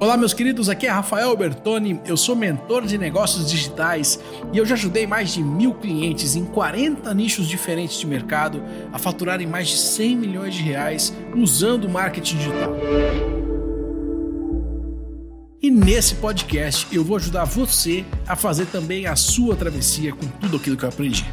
Olá, meus queridos, aqui é Rafael Bertoni, eu sou mentor de negócios digitais e eu já ajudei mais de mil clientes em 40 nichos diferentes de mercado a faturarem mais de 100 milhões de reais usando marketing digital. E nesse podcast eu vou ajudar você a fazer também a sua travessia com tudo aquilo que eu aprendi.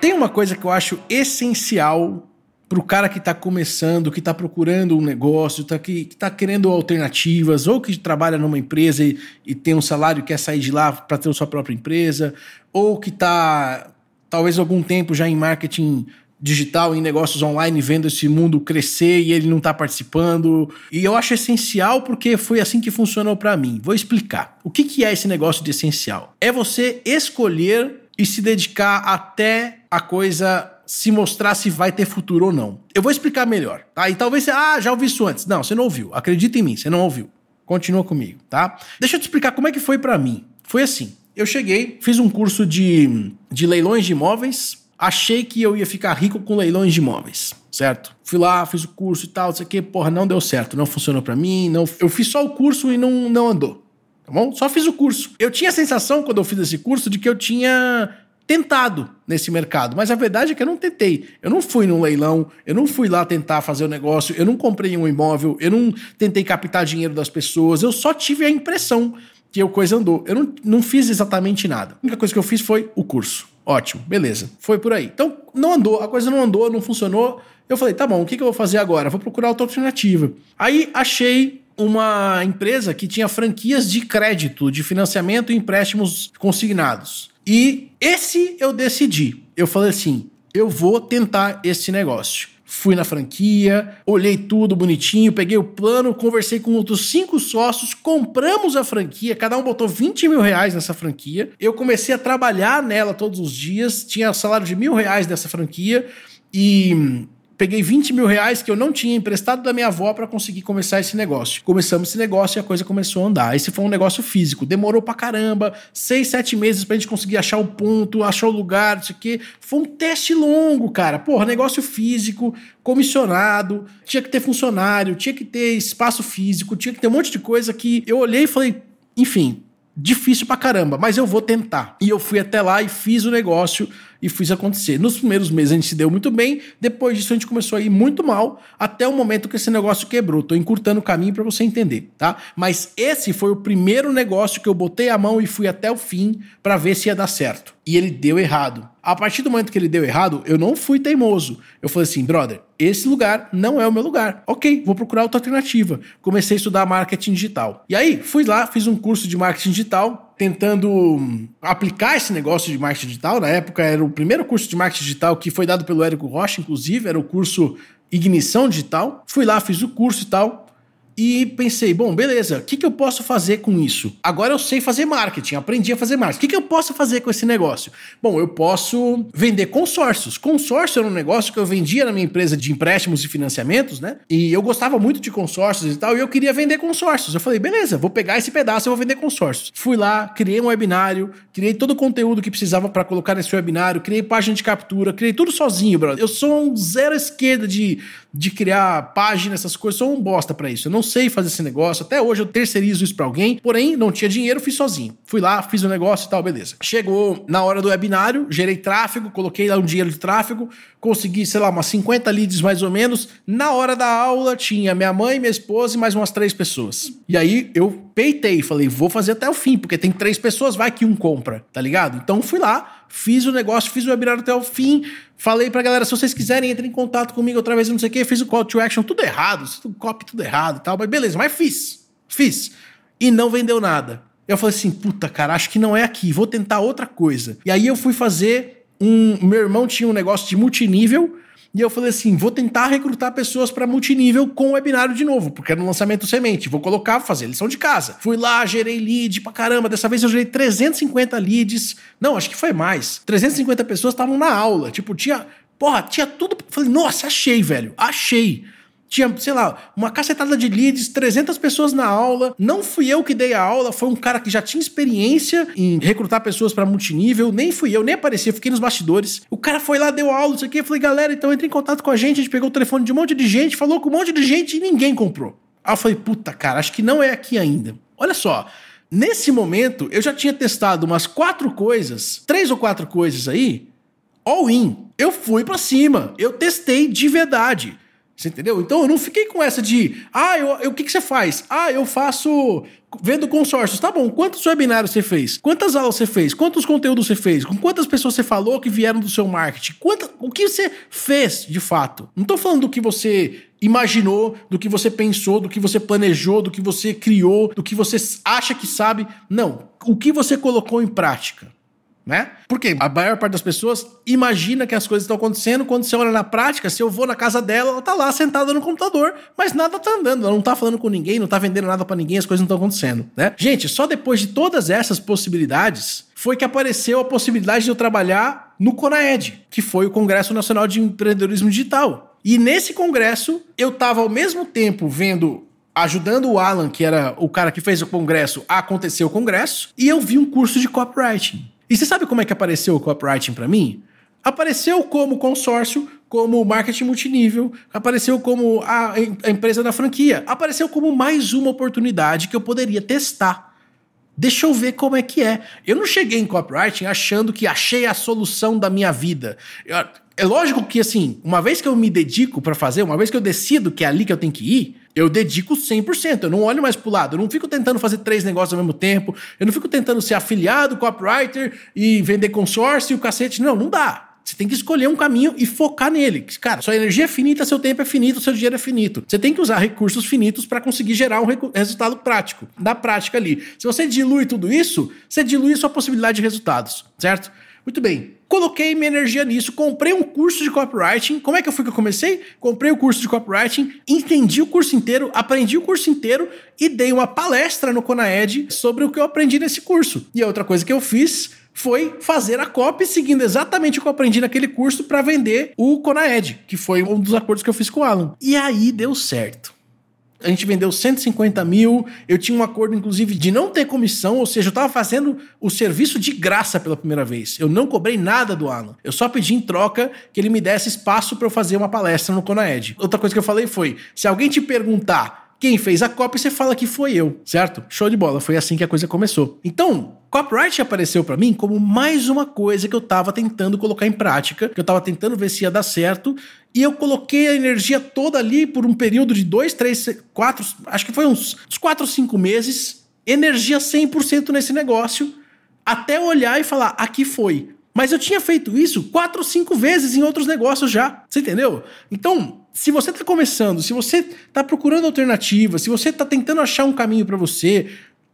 Tem uma coisa que eu acho essencial para o cara que está começando, que está procurando um negócio, tá, que está querendo alternativas, ou que trabalha numa empresa e, e tem um salário e quer sair de lá para ter a sua própria empresa, ou que está talvez algum tempo já em marketing digital, em negócios online, vendo esse mundo crescer e ele não está participando. E eu acho essencial porque foi assim que funcionou para mim. Vou explicar. O que, que é esse negócio de essencial? É você escolher e se dedicar até a coisa se mostrar se vai ter futuro ou não. Eu vou explicar melhor, tá? E talvez você, ah, já ouvi isso antes. Não, você não ouviu. Acredita em mim, você não ouviu. Continua comigo, tá? Deixa eu te explicar como é que foi para mim. Foi assim. Eu cheguei, fiz um curso de, de leilões de imóveis, achei que eu ia ficar rico com leilões de imóveis, certo? Fui lá, fiz o curso e tal, não sei o que, porra, não deu certo, não funcionou para mim, não, eu fiz só o curso e não, não andou, tá bom? Só fiz o curso. Eu tinha a sensação, quando eu fiz esse curso, de que eu tinha tentado nesse mercado, mas a verdade é que eu não tentei. Eu não fui num leilão, eu não fui lá tentar fazer o negócio, eu não comprei um imóvel, eu não tentei captar dinheiro das pessoas, eu só tive a impressão que a coisa andou. Eu não, não fiz exatamente nada. A única coisa que eu fiz foi o curso. Ótimo, beleza. Foi por aí. Então, não andou, a coisa não andou, não funcionou. Eu falei, tá bom, o que, que eu vou fazer agora? Vou procurar outra alternativa. Aí achei uma empresa que tinha franquias de crédito, de financiamento e empréstimos consignados. E esse eu decidi. Eu falei assim: eu vou tentar esse negócio. Fui na franquia, olhei tudo bonitinho, peguei o plano, conversei com outros cinco sócios, compramos a franquia, cada um botou 20 mil reais nessa franquia. Eu comecei a trabalhar nela todos os dias, tinha salário de mil reais dessa franquia e peguei 20 mil reais que eu não tinha emprestado da minha avó para conseguir começar esse negócio. Começamos esse negócio e a coisa começou a andar. Esse foi um negócio físico. Demorou pra caramba, seis, sete meses pra gente conseguir achar o ponto, achar o lugar, isso aqui. Foi um teste longo, cara. Porra, negócio físico, comissionado, tinha que ter funcionário, tinha que ter espaço físico, tinha que ter um monte de coisa que eu olhei e falei, enfim, difícil pra caramba, mas eu vou tentar. E eu fui até lá e fiz o negócio e fiz acontecer. Nos primeiros meses a gente se deu muito bem, depois disso a gente começou a ir muito mal, até o momento que esse negócio quebrou. Tô encurtando o caminho para você entender, tá? Mas esse foi o primeiro negócio que eu botei a mão e fui até o fim para ver se ia dar certo. E ele deu errado. A partir do momento que ele deu errado, eu não fui teimoso. Eu falei assim, brother, esse lugar não é o meu lugar. Ok, vou procurar outra alternativa. Comecei a estudar marketing digital. E aí, fui lá, fiz um curso de marketing digital, tentando hum, aplicar esse negócio de marketing digital. Na época era o primeiro curso de marketing digital que foi dado pelo Érico Rocha, inclusive, era o curso Ignição Digital. Fui lá, fiz o curso e tal e pensei, bom, beleza, o que, que eu posso fazer com isso? Agora eu sei fazer marketing, aprendi a fazer marketing. O que, que eu posso fazer com esse negócio? Bom, eu posso vender consórcios. Consórcio era um negócio que eu vendia na minha empresa de empréstimos e financiamentos, né? E eu gostava muito de consórcios e tal, e eu queria vender consórcios. Eu falei, beleza, vou pegar esse pedaço e vou vender consórcios. Fui lá, criei um webinário, criei todo o conteúdo que precisava para colocar nesse webinário, criei página de captura, criei tudo sozinho, brother. Eu sou um zero esquerda de, de criar página, essas coisas, sou um bosta para isso. Eu não sei fazer esse negócio. Até hoje eu terceirizo isso para alguém, porém não tinha dinheiro, fiz sozinho. Fui lá, fiz o negócio e tal, beleza. Chegou na hora do webinário, gerei tráfego, coloquei lá um dinheiro de tráfego, consegui, sei lá, umas 50 leads mais ou menos. Na hora da aula tinha minha mãe, minha esposa e mais umas três pessoas. E aí eu peitei, falei, vou fazer até o fim, porque tem três pessoas, vai que um compra, tá ligado? Então fui lá, fiz o negócio, fiz o webinar até o fim, falei pra galera, se vocês quiserem, entrem em contato comigo outra vez, não sei o que, fiz o call to action, tudo errado, copy, tudo errado e tal, mas beleza, mas fiz, fiz. E não vendeu nada. Eu falei assim, puta, cara, acho que não é aqui, vou tentar outra coisa. E aí eu fui fazer um. Meu irmão tinha um negócio de multinível, e eu falei assim: vou tentar recrutar pessoas para multinível com o webinário de novo, porque era no lançamento semente. Vou colocar, fazer lição de casa. Fui lá, gerei lead pra caramba. Dessa vez eu gerei 350 leads. Não, acho que foi mais. 350 pessoas estavam na aula. Tipo, tinha. Porra, tinha tudo. Falei, nossa, achei, velho. Achei tinha, sei lá, uma cacetada de leads, 300 pessoas na aula. Não fui eu que dei a aula, foi um cara que já tinha experiência em recrutar pessoas para multinível. Nem fui eu, nem apareci, fiquei nos bastidores. O cara foi lá, deu aula, isso aqui. Eu falei, galera, então entre em contato com a gente. A gente pegou o telefone de um monte de gente, falou com um monte de gente e ninguém comprou. Aí eu falei, puta, cara, acho que não é aqui ainda. Olha só, nesse momento eu já tinha testado umas quatro coisas, três ou quatro coisas aí, all in. Eu fui para cima, eu testei de verdade. Você entendeu? Então eu não fiquei com essa de, ah, eu, eu, o que, que você faz? Ah, eu faço vendo consórcios. Tá bom, quantos webinários você fez? Quantas aulas você fez? Quantos conteúdos você fez? Com quantas pessoas você falou que vieram do seu marketing? Quanta, o que você fez de fato? Não tô falando do que você imaginou, do que você pensou, do que você planejou, do que você criou, do que você acha que sabe. Não, o que você colocou em prática né? Porque a maior parte das pessoas imagina que as coisas estão acontecendo quando você olha na prática, se eu vou na casa dela, ela tá lá sentada no computador, mas nada tá andando, ela não tá falando com ninguém, não tá vendendo nada para ninguém, as coisas não estão acontecendo, né? Gente, só depois de todas essas possibilidades foi que apareceu a possibilidade de eu trabalhar no CONAED, que foi o Congresso Nacional de Empreendedorismo Digital. E nesse congresso, eu tava ao mesmo tempo vendo ajudando o Alan, que era o cara que fez o congresso, a acontecer o congresso, e eu vi um curso de copywriting. E você sabe como é que apareceu o copywriting para mim? Apareceu como consórcio, como marketing multinível, apareceu como a, a empresa da franquia, apareceu como mais uma oportunidade que eu poderia testar. Deixa eu ver como é que é. Eu não cheguei em copywriting achando que achei a solução da minha vida. Eu, é lógico que, assim, uma vez que eu me dedico para fazer, uma vez que eu decido que é ali que eu tenho que ir, eu dedico 100%. Eu não olho mais pro lado. Eu não fico tentando fazer três negócios ao mesmo tempo. Eu não fico tentando ser afiliado, copywriter e vender consórcio e o cacete. Não, não dá. Você tem que escolher um caminho e focar nele. Cara, sua energia é finita, seu tempo é finito, seu dinheiro é finito. Você tem que usar recursos finitos para conseguir gerar um resultado prático, da prática ali. Se você dilui tudo isso, você dilui a sua possibilidade de resultados, certo? Muito bem. Coloquei minha energia nisso, comprei um curso de copywriting. Como é que fui que eu comecei? Comprei o curso de copywriting, entendi o curso inteiro, aprendi o curso inteiro e dei uma palestra no Conaed sobre o que eu aprendi nesse curso. E a outra coisa que eu fiz foi fazer a copy seguindo exatamente o que eu aprendi naquele curso para vender o Conaed, que foi um dos acordos que eu fiz com o Alan. E aí deu certo a gente vendeu 150 mil. Eu tinha um acordo, inclusive, de não ter comissão, ou seja, eu estava fazendo o serviço de graça pela primeira vez. Eu não cobrei nada do Alan. Eu só pedi em troca que ele me desse espaço para eu fazer uma palestra no Conaed. Outra coisa que eu falei foi: se alguém te perguntar quem fez a cópia, você fala que foi eu, certo? Show de bola, foi assim que a coisa começou. Então, copyright apareceu para mim como mais uma coisa que eu tava tentando colocar em prática, que eu tava tentando ver se ia dar certo, e eu coloquei a energia toda ali por um período de dois, três, quatro, acho que foi uns, uns quatro, cinco meses, energia 100% nesse negócio, até olhar e falar, aqui foi. Mas eu tinha feito isso quatro cinco vezes em outros negócios já. Você entendeu? Então, se você está começando, se você está procurando alternativas, se você está tentando achar um caminho para você,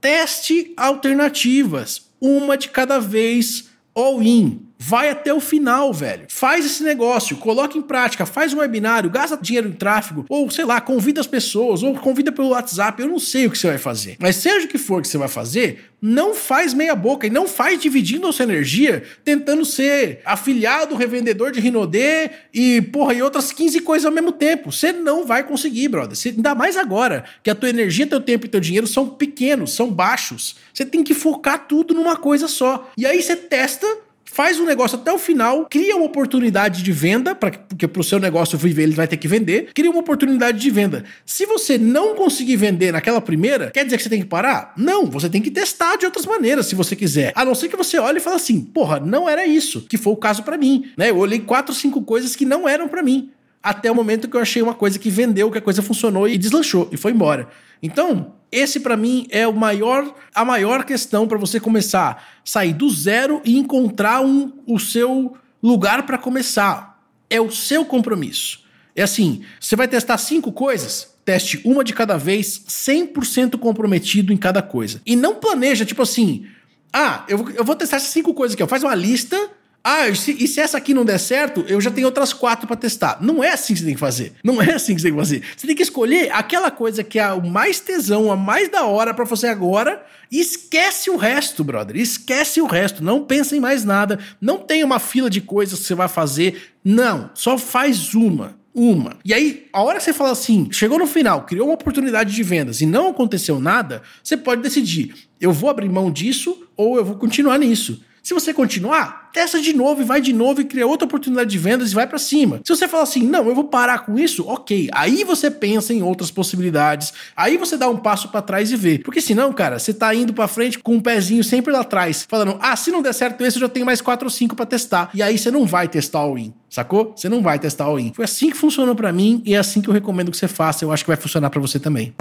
teste alternativas, uma de cada vez, all in. Vai até o final, velho. Faz esse negócio, coloca em prática, faz um webinário, gasta dinheiro em tráfego, ou sei lá, convida as pessoas, ou convida pelo WhatsApp. Eu não sei o que você vai fazer. Mas seja o que for que você vai fazer, não faz meia boca e não faz dividindo a sua energia tentando ser afiliado, revendedor de Rinodê e, porra, e outras 15 coisas ao mesmo tempo. Você não vai conseguir, brother. Você, ainda mais agora, que a tua energia, teu tempo e teu dinheiro são pequenos, são baixos. Você tem que focar tudo numa coisa só. E aí você testa faz o negócio até o final, cria uma oportunidade de venda, pra, porque para o seu negócio viver ele vai ter que vender, cria uma oportunidade de venda. Se você não conseguir vender naquela primeira, quer dizer que você tem que parar? Não, você tem que testar de outras maneiras se você quiser. A não ser que você olhe e fale assim, porra, não era isso, que foi o caso para mim, né? Eu olhei quatro, cinco coisas que não eram para mim até o momento que eu achei uma coisa que vendeu, que a coisa funcionou e deslanchou e foi embora. Então, esse para mim é o maior, a maior questão para você começar sair do zero e encontrar um, o seu lugar para começar. É o seu compromisso. É assim, você vai testar cinco coisas, teste uma de cada vez, 100% comprometido em cada coisa. E não planeja, tipo assim, ah, eu, eu vou testar essas cinco coisas aqui, ó. faz uma lista ah, e se, e se, essa aqui não der certo, eu já tenho outras quatro para testar. Não é assim que você tem que fazer. Não é assim que você tem que fazer. Você tem que escolher aquela coisa que é o mais tesão, a mais da hora para você agora e esquece o resto, brother. Esquece o resto. Não pensa em mais nada. Não tem uma fila de coisas que você vai fazer. Não. Só faz uma. Uma. E aí, a hora que você fala assim, chegou no final, criou uma oportunidade de vendas e não aconteceu nada, você pode decidir: eu vou abrir mão disso ou eu vou continuar nisso. Se você continuar, testa de novo e vai de novo e cria outra oportunidade de vendas e vai para cima. Se você falar assim, não, eu vou parar com isso, ok. Aí você pensa em outras possibilidades. Aí você dá um passo para trás e vê. Porque senão, cara, você tá indo para frente com um pezinho sempre lá atrás, falando, ah, se não der certo esse, eu já tenho mais quatro ou cinco para testar. E aí você não vai testar o in, sacou? Você não vai testar o in. Foi assim que funcionou para mim e é assim que eu recomendo que você faça. Eu acho que vai funcionar para você também.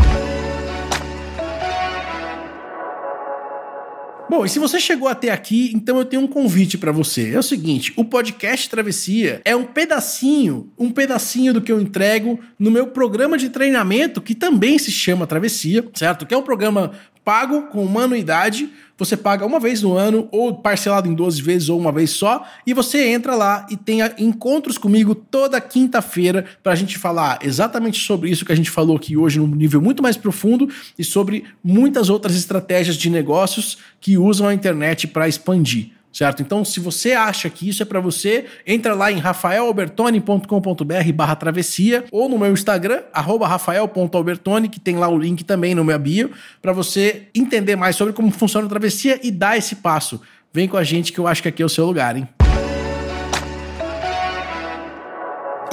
Bom, e se você chegou até aqui, então eu tenho um convite para você. É o seguinte, o podcast Travessia é um pedacinho, um pedacinho do que eu entrego no meu programa de treinamento que também se chama Travessia, certo? Que é um programa pago com uma anuidade. Você paga uma vez no ano, ou parcelado em 12 vezes, ou uma vez só, e você entra lá e tem encontros comigo toda quinta-feira para a gente falar exatamente sobre isso que a gente falou aqui hoje, num nível muito mais profundo, e sobre muitas outras estratégias de negócios que usam a internet para expandir certo? Então, se você acha que isso é para você, entra lá em rafaelalbertoni.com.br barra travessia ou no meu Instagram, arroba rafael.albertoni, que tem lá o link também no meu bio, para você entender mais sobre como funciona a travessia e dar esse passo. Vem com a gente que eu acho que aqui é o seu lugar, hein?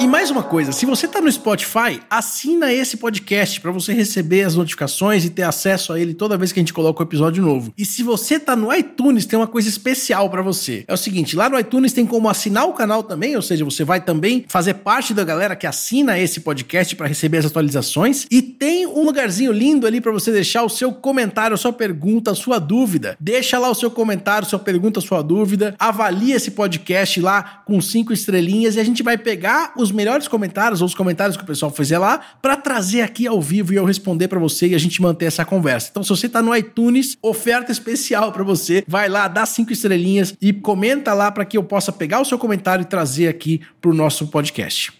Mais uma coisa, se você está no Spotify, assina esse podcast para você receber as notificações e ter acesso a ele toda vez que a gente coloca um episódio novo. E se você está no iTunes, tem uma coisa especial para você. É o seguinte, lá no iTunes tem como assinar o canal também, ou seja, você vai também fazer parte da galera que assina esse podcast para receber as atualizações e tem um lugarzinho lindo ali para você deixar o seu comentário, a sua pergunta, a sua dúvida. Deixa lá o seu comentário, sua pergunta, a sua dúvida. Avalie esse podcast lá com cinco estrelinhas e a gente vai pegar os melhores comentários ou os comentários que o pessoal fizer lá para trazer aqui ao vivo e eu responder para você e a gente manter essa conversa. Então, se você tá no iTunes, oferta especial para você. Vai lá, dá cinco estrelinhas e comenta lá para que eu possa pegar o seu comentário e trazer aqui pro nosso podcast.